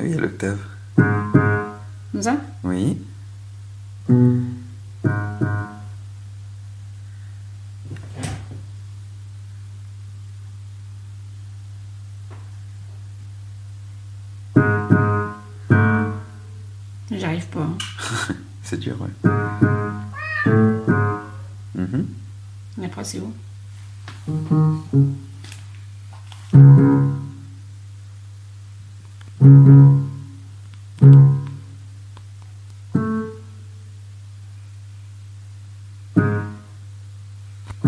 Ah oui, l'octave. Comme ça? Oui. J'arrive pas. hein. C'est dur, ouais. Mhm. Et après, c'est où? Mm-hmm.